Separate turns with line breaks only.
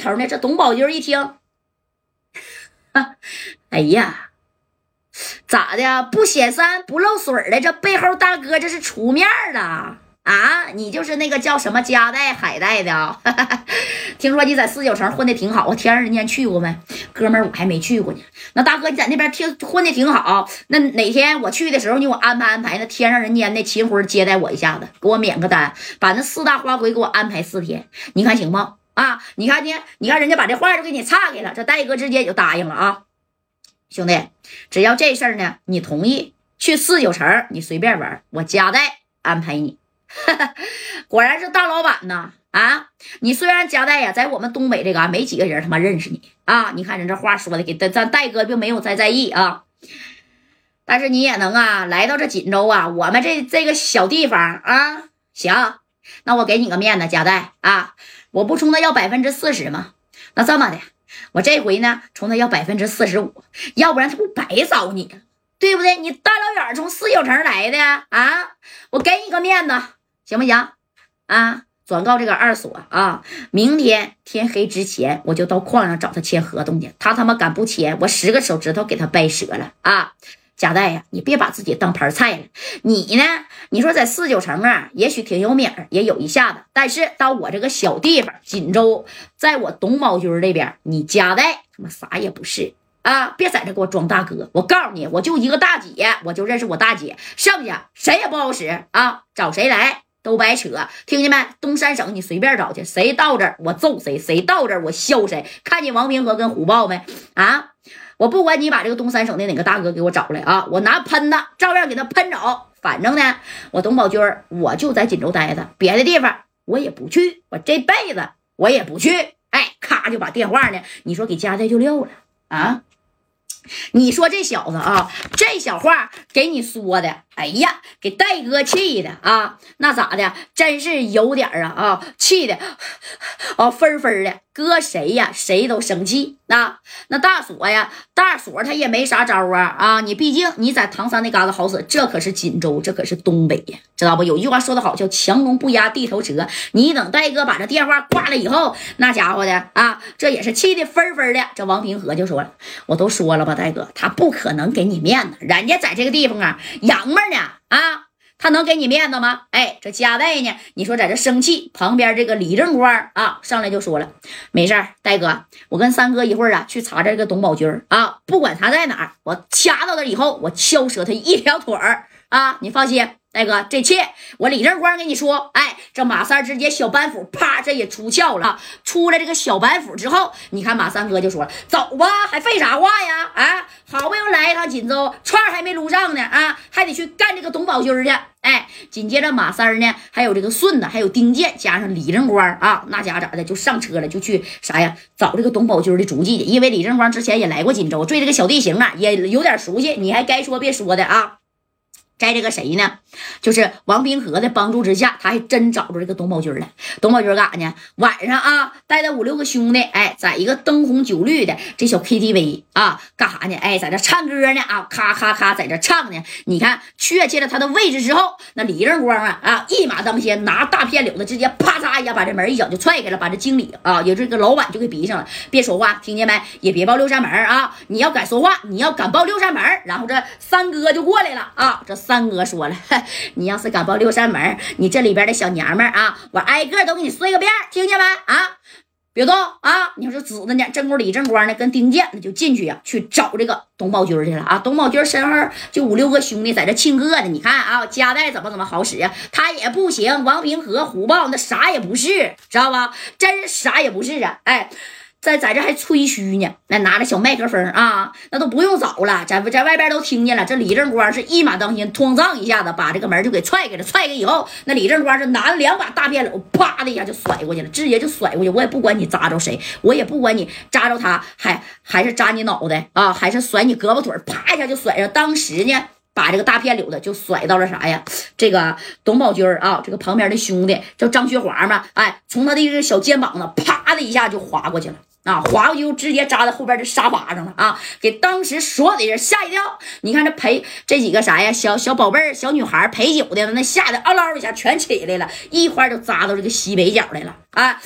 头呢。这董宝军一听，哎呀，咋的？不显山不露水的，这背后大哥这是出面了。啊，你就是那个叫什么家带海带的啊？听说你在四九城混的挺好，天上人间去过没？哥们，我还没去过呢。那大哥，你在那边听混的挺好，那哪天我去的时候，你给我安排安排，那天上人间的秦辉接待我一下子，给我免个单，把那四大花魁给我安排四天，你看行不？啊，你看呢？你看人家把这话都给你岔开了，这戴哥直接就答应了啊。兄弟，只要这事儿呢，你同意去四九城，你随便玩，我家带安排你。果然是大老板呐！啊，你虽然夹带呀，在我们东北这嘎没几个人他妈认识你啊！你看人这话说的，给咱咱戴哥并没有再在意啊。但是你也能啊，来到这锦州啊，我们这这个小地方啊，行，那我给你个面子，夹带啊，我不冲他要百分之四十吗？那这么的，我这回呢，冲他要百分之四十五，要不然他不白找你，对不对？你大老远从四九城来的啊，我给你个面子。行不行啊？转告这个二锁啊，明天天黑之前，我就到矿上找他签合同去。他他妈敢不签，我十个手指头给他掰折了啊！贾代呀，你别把自己当盘菜了。你呢？你说在四九城啊，也许挺有名，也有一下子。但是到我这个小地方锦州，在我董宝军这边，你贾代他妈啥也不是啊！别在这给我装大哥。我告诉你，我就一个大姐，我就认识我大姐，剩下谁也不好使啊！找谁来？都白扯，听见没？东三省你随便找去，谁到这儿我揍谁，谁到这儿我削谁。看见王平和跟虎豹没？啊！我不管你把这个东三省的哪个大哥给我找来啊，我拿喷子照样给他喷走。反正呢，我董宝军我就在锦州待着，别的地方我也不去，我这辈子我也不去。哎，咔就把电话呢，你说给家带就撂了啊？你说这小子啊，这小话给你说的。哎呀，给戴哥气的啊！那咋的？真是有点啊啊，气的哦，分分的。搁谁呀？谁都生气啊！那大锁呀，大锁他也没啥招啊啊！你毕竟你在唐山那嘎达好使，这可是锦州，这可是东北呀，知道不？有句话说得好，叫强龙不压地头蛇。你等戴哥把这电话挂了以后，那家伙的啊，这也是气的分分的。这王平和就说了：“我都说了吧，戴哥，他不可能给你面子，人家在这个地方啊，洋们。”呢啊，他能给你面子吗？哎，这家代呢？你说在这生气，旁边这个李正官啊，上来就说了：“没事儿，戴哥，我跟三哥一会儿啊去查这个董宝军啊，不管他在哪儿，我掐到他以后，我敲折他一条腿儿啊！你放心。”大哥，这切我李正光跟你说，哎，这马三直接小板斧，啪，这也出鞘了。出来这个小板斧之后，你看马三哥就说了：“走吧，还废啥话呀？啊，好不容易来一趟锦州，串还没撸上呢，啊，还得去干这个董宝军去。”哎，紧接着马三呢，还有这个顺子，还有丁健，加上李正光啊，那家咋的就上车了，就去啥呀？找这个董宝军的足迹去。因为李正光之前也来过锦州，对这个小地形啊也有点熟悉。你还该说别说的啊。在这个谁呢？就是王冰河的帮助之下，他还真找着这个董宝军了。董宝军干啥呢？晚上啊，带着五六个兄弟，哎，在一个灯红酒绿的这小 KTV 啊，干啥呢？哎，在这唱歌呢啊，咔咔咔，在这唱呢。你看，确切了他的位置之后，那李正光啊啊，一马当先，拿大片柳子，直接啪嚓一下把这门一脚就踹开了，把这经理啊，也这个老板就给逼上了。别说话，听见没？也别报六扇门啊！你要敢说话，你要敢报六扇门，然后这三哥就过来了啊，这。三哥说了，你要是敢报六扇门，你这里边的小娘们啊，我挨个都给你碎个遍，听见没？啊，别动啊！你说指着呢，正宫李正光呢，跟丁健那就进去呀，去找这个董宝军去了啊。董宝军身后就五六个兄弟在这庆贺呢。你看啊，家带怎么怎么好使呀？他也不行，王平和虎豹那啥也不是，知道吧？真啥也不是啊！哎。在在这还吹嘘呢，那拿着小麦克风啊，那都不用找了，在在外边都听见了。这李正光是一马当先，咣当一下子把这个门就给踹开了。踹开以后，那李正光是拿了两把大片柳，啪的一下就甩过去了，直接就甩过去。我也不管你扎着谁，我也不管你扎着他，还还是扎你脑袋啊，还是甩你胳膊腿，啪一下就甩上。当时呢，把这个大片柳子就甩到了啥呀？这个董宝军啊，这个旁边的兄弟叫张学华嘛，哎，从他的这个小肩膀子啪的一下就划过去了。啊，划过去就直接扎在后边的沙发上了啊！给当时所有的人吓一跳。你看这陪这几个啥呀，小小宝贝儿、小女孩陪酒的，那吓得嗷嗷一下全起来了，一块就扎到这个西北角来了啊！